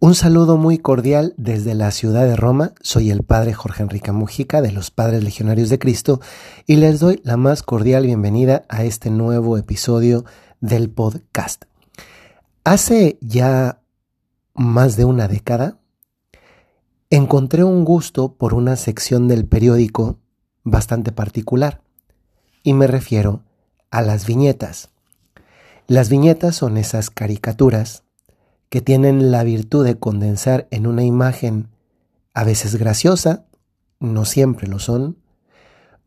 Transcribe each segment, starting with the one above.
Un saludo muy cordial desde la ciudad de Roma. Soy el padre Jorge Enrique Mujica de los Padres Legionarios de Cristo y les doy la más cordial bienvenida a este nuevo episodio del podcast. Hace ya más de una década encontré un gusto por una sección del periódico bastante particular y me refiero a las viñetas. Las viñetas son esas caricaturas que tienen la virtud de condensar en una imagen a veces graciosa, no siempre lo son,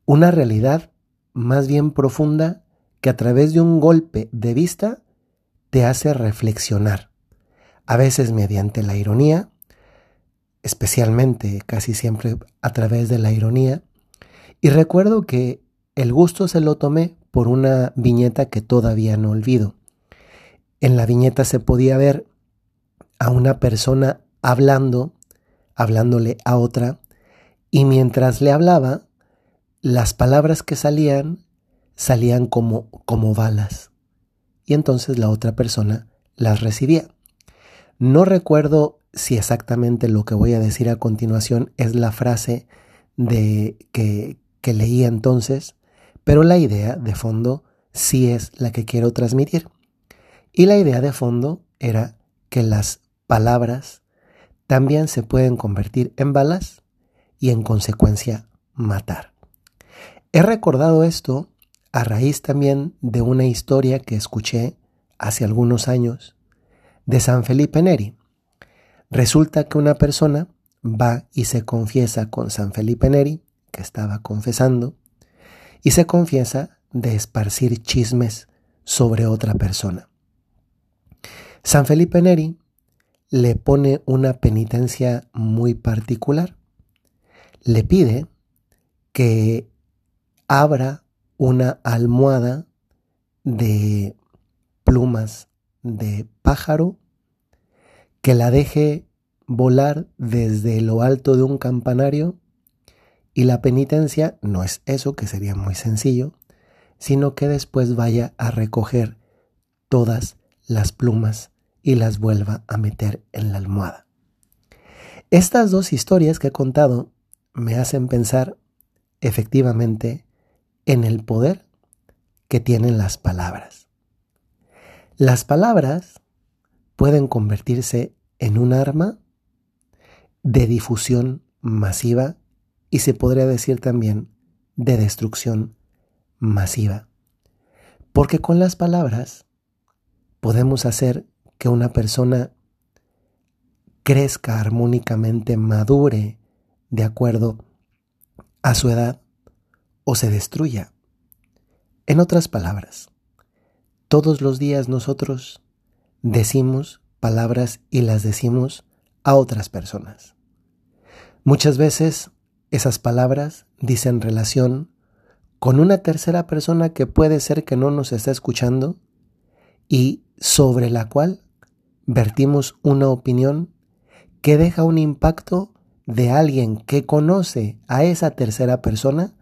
una realidad más bien profunda que a través de un golpe de vista te hace reflexionar, a veces mediante la ironía, especialmente casi siempre a través de la ironía, y recuerdo que el gusto se lo tomé por una viñeta que todavía no olvido. En la viñeta se podía ver a una persona hablando, hablándole a otra, y mientras le hablaba, las palabras que salían salían como, como balas. Y entonces la otra persona las recibía. No recuerdo si exactamente lo que voy a decir a continuación es la frase de que, que entonces, pero la idea de fondo sí es la que quiero transmitir. Y la idea de fondo era que las palabras también se pueden convertir en balas y en consecuencia matar. He recordado esto a raíz también de una historia que escuché hace algunos años de San Felipe Neri. Resulta que una persona va y se confiesa con San Felipe Neri, que estaba confesando, y se confiesa de esparcir chismes sobre otra persona. San Felipe Neri le pone una penitencia muy particular. Le pide que abra una almohada de plumas de pájaro, que la deje volar desde lo alto de un campanario y la penitencia no es eso, que sería muy sencillo, sino que después vaya a recoger todas las plumas y las vuelva a meter en la almohada. Estas dos historias que he contado me hacen pensar efectivamente en el poder que tienen las palabras. Las palabras pueden convertirse en un arma de difusión masiva y se podría decir también de destrucción masiva. Porque con las palabras podemos hacer que una persona crezca armónicamente, madure de acuerdo a su edad o se destruya. En otras palabras, todos los días nosotros decimos palabras y las decimos a otras personas. Muchas veces esas palabras dicen relación con una tercera persona que puede ser que no nos está escuchando y sobre la cual vertimos una opinión que deja un impacto de alguien que conoce a esa tercera persona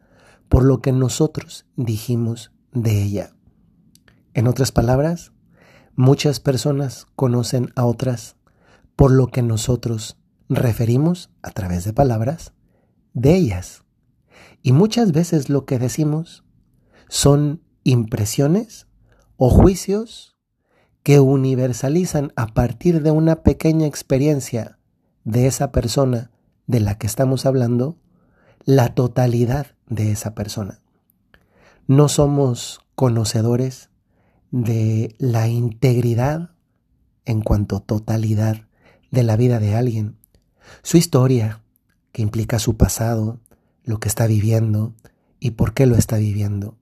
por lo que nosotros dijimos de ella. En otras palabras, muchas personas conocen a otras por lo que nosotros referimos a través de palabras de ellas. Y muchas veces lo que decimos son impresiones o juicios que universalizan a partir de una pequeña experiencia de esa persona de la que estamos hablando la totalidad de esa persona. No somos conocedores de la integridad en cuanto totalidad de la vida de alguien, su historia, que implica su pasado, lo que está viviendo y por qué lo está viviendo,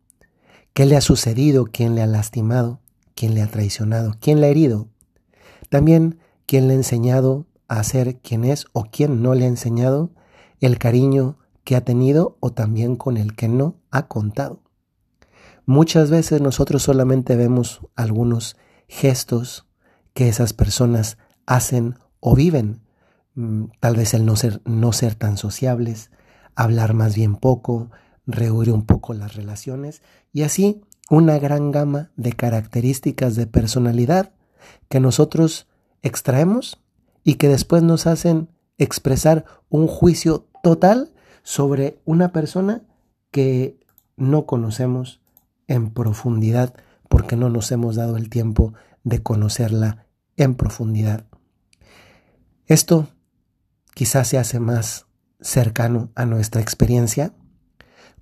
qué le ha sucedido, quién le ha lastimado, quién le ha traicionado, quién le ha herido. También quién le ha enseñado a ser quien es o quién no le ha enseñado el cariño que ha tenido o también con el que no ha contado. Muchas veces nosotros solamente vemos algunos gestos que esas personas hacen o viven. Mm, tal vez el no ser, no ser tan sociables, hablar más bien poco, rehuir un poco las relaciones y así una gran gama de características de personalidad que nosotros extraemos y que después nos hacen expresar un juicio total sobre una persona que no conocemos en profundidad porque no nos hemos dado el tiempo de conocerla en profundidad. Esto quizás se hace más cercano a nuestra experiencia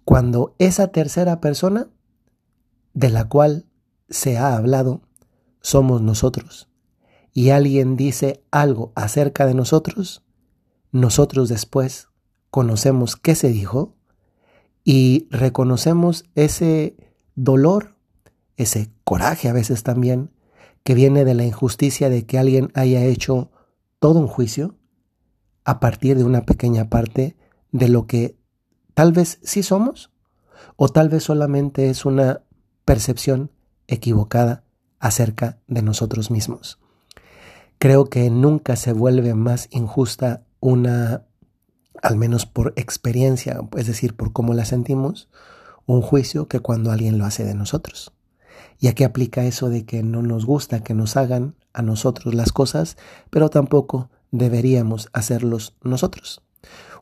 cuando esa tercera persona de la cual se ha hablado somos nosotros. Y alguien dice algo acerca de nosotros, nosotros después conocemos qué se dijo y reconocemos ese dolor, ese coraje a veces también, que viene de la injusticia de que alguien haya hecho todo un juicio a partir de una pequeña parte de lo que tal vez sí somos o tal vez solamente es una percepción equivocada acerca de nosotros mismos. Creo que nunca se vuelve más injusta una, al menos por experiencia, es decir, por cómo la sentimos, un juicio que cuando alguien lo hace de nosotros. Y aquí aplica eso de que no nos gusta que nos hagan a nosotros las cosas, pero tampoco deberíamos hacerlos nosotros.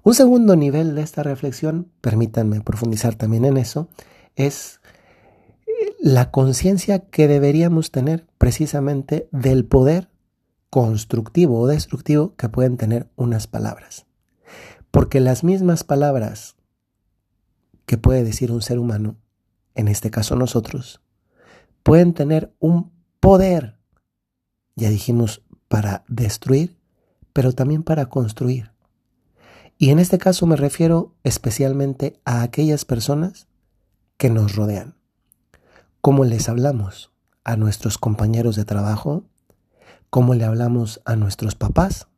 Un segundo nivel de esta reflexión, permítanme profundizar también en eso, es la conciencia que deberíamos tener precisamente del poder constructivo o destructivo que pueden tener unas palabras. Porque las mismas palabras que puede decir un ser humano, en este caso nosotros, pueden tener un poder, ya dijimos, para destruir, pero también para construir. Y en este caso me refiero especialmente a aquellas personas que nos rodean. ¿Cómo les hablamos a nuestros compañeros de trabajo? ¿Cómo le hablamos a nuestros papás?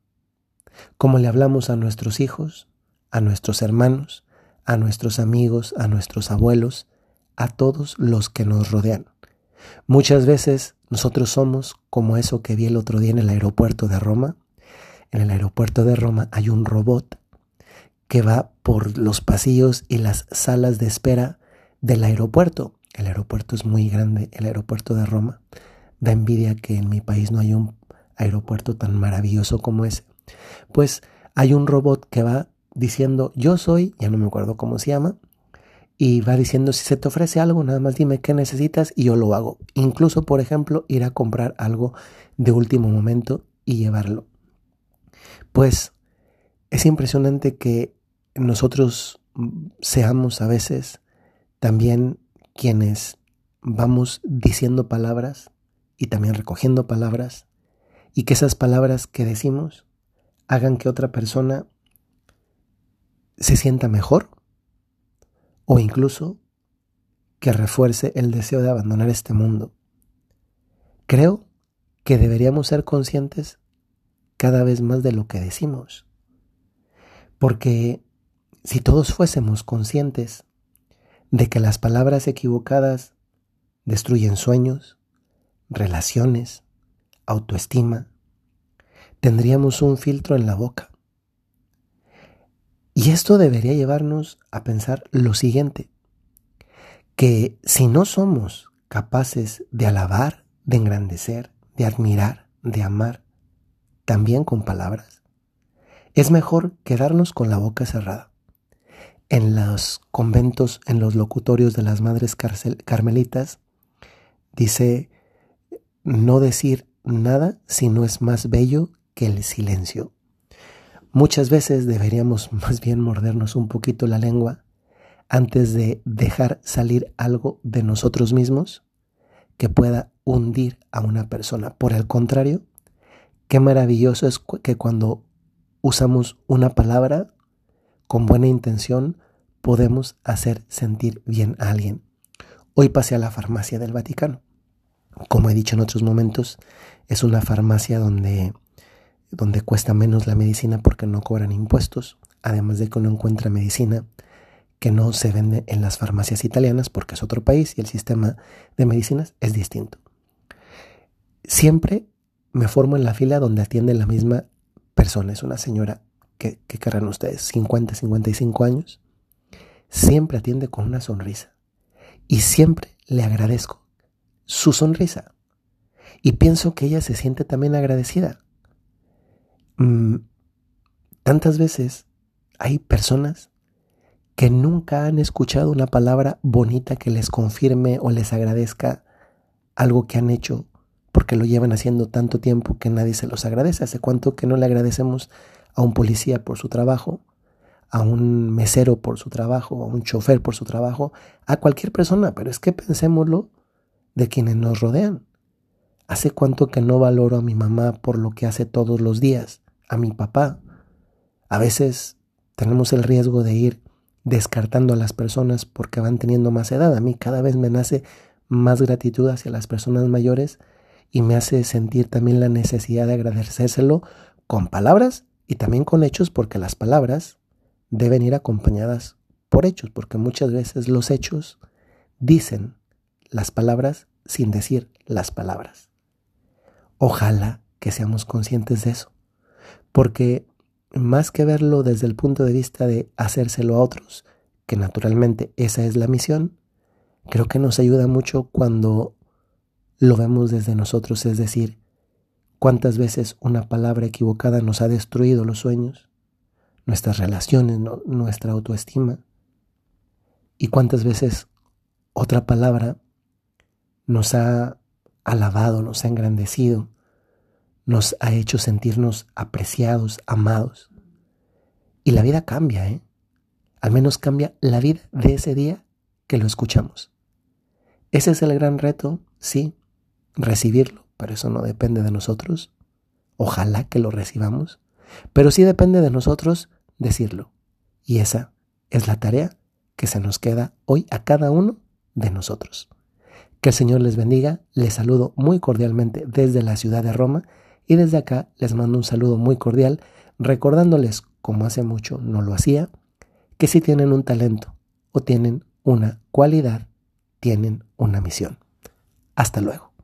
¿Cómo le hablamos a nuestros hijos, a nuestros hermanos, a nuestros amigos, a nuestros abuelos, a todos los que nos rodean? Muchas veces nosotros somos como eso que vi el otro día en el aeropuerto de Roma. En el aeropuerto de Roma hay un robot que va por los pasillos y las salas de espera del aeropuerto. El aeropuerto es muy grande, el aeropuerto de Roma. Da envidia que en mi país no hay un aeropuerto tan maravilloso como ese. Pues hay un robot que va diciendo yo soy, ya no me acuerdo cómo se llama, y va diciendo si se te ofrece algo, nada más dime qué necesitas y yo lo hago. Incluso, por ejemplo, ir a comprar algo de último momento y llevarlo. Pues es impresionante que nosotros seamos a veces también quienes vamos diciendo palabras y también recogiendo palabras y que esas palabras que decimos hagan que otra persona se sienta mejor o incluso que refuerce el deseo de abandonar este mundo. Creo que deberíamos ser conscientes cada vez más de lo que decimos, porque si todos fuésemos conscientes de que las palabras equivocadas destruyen sueños, relaciones, autoestima, tendríamos un filtro en la boca. Y esto debería llevarnos a pensar lo siguiente, que si no somos capaces de alabar, de engrandecer, de admirar, de amar, también con palabras, es mejor quedarnos con la boca cerrada. En los conventos, en los locutorios de las madres carmelitas, dice no decir nada si no es más bello que el silencio. Muchas veces deberíamos más bien mordernos un poquito la lengua antes de dejar salir algo de nosotros mismos que pueda hundir a una persona. Por el contrario, qué maravilloso es que cuando usamos una palabra con buena intención podemos hacer sentir bien a alguien. Hoy pasé a la farmacia del Vaticano como he dicho en otros momentos, es una farmacia donde, donde cuesta menos la medicina porque no cobran impuestos, además de que uno encuentra medicina que no se vende en las farmacias italianas porque es otro país y el sistema de medicinas es distinto. Siempre me formo en la fila donde atiende la misma persona, es una señora que, que querrán ustedes, 50, 55 años, siempre atiende con una sonrisa y siempre le agradezco su sonrisa. Y pienso que ella se siente también agradecida. mm, tantas veces hay personas que nunca han escuchado una palabra bonita que les confirme o les agradezca algo que han hecho porque lo llevan haciendo tanto tiempo que nadie se los agradece. ¿Hace cuánto que no le agradecemos a un policía por su trabajo, a un mesero por su trabajo, a un chofer por su trabajo, a cualquier persona? Pero es que pensémoslo de quienes nos rodean. ¿Hace cuánto que no valoro a mi mamá por lo que hace todos los días? A mi papá. A veces tenemos el riesgo de ir descartando a las personas porque van teniendo más edad. A mí cada vez me nace más gratitud hacia las personas mayores y me hace sentir también la necesidad de agradecérselo con palabras y también con hechos porque las palabras deben ir acompañadas por hechos porque muchas veces los hechos dicen las palabras sin decir las palabras. Ojalá que seamos conscientes de eso, porque más que verlo desde el punto de vista de hacérselo a otros, que naturalmente esa es la misión, creo que nos ayuda mucho cuando lo vemos desde nosotros, es decir, cuántas veces una palabra equivocada nos ha destruido los sueños, nuestras relaciones, nuestra autoestima, y cuántas veces otra palabra nos ha alabado, nos ha engrandecido, nos ha hecho sentirnos apreciados, amados. Y la vida cambia, ¿eh? Al menos cambia la vida de ese día que lo escuchamos. Ese es el gran reto, sí, recibirlo, pero eso no depende de nosotros. Ojalá que lo recibamos, pero sí depende de nosotros decirlo. Y esa es la tarea que se nos queda hoy a cada uno de nosotros. Que el Señor les bendiga. Les saludo muy cordialmente desde la ciudad de Roma y desde acá les mando un saludo muy cordial recordándoles, como hace mucho no lo hacía, que si tienen un talento o tienen una cualidad, tienen una misión. Hasta luego.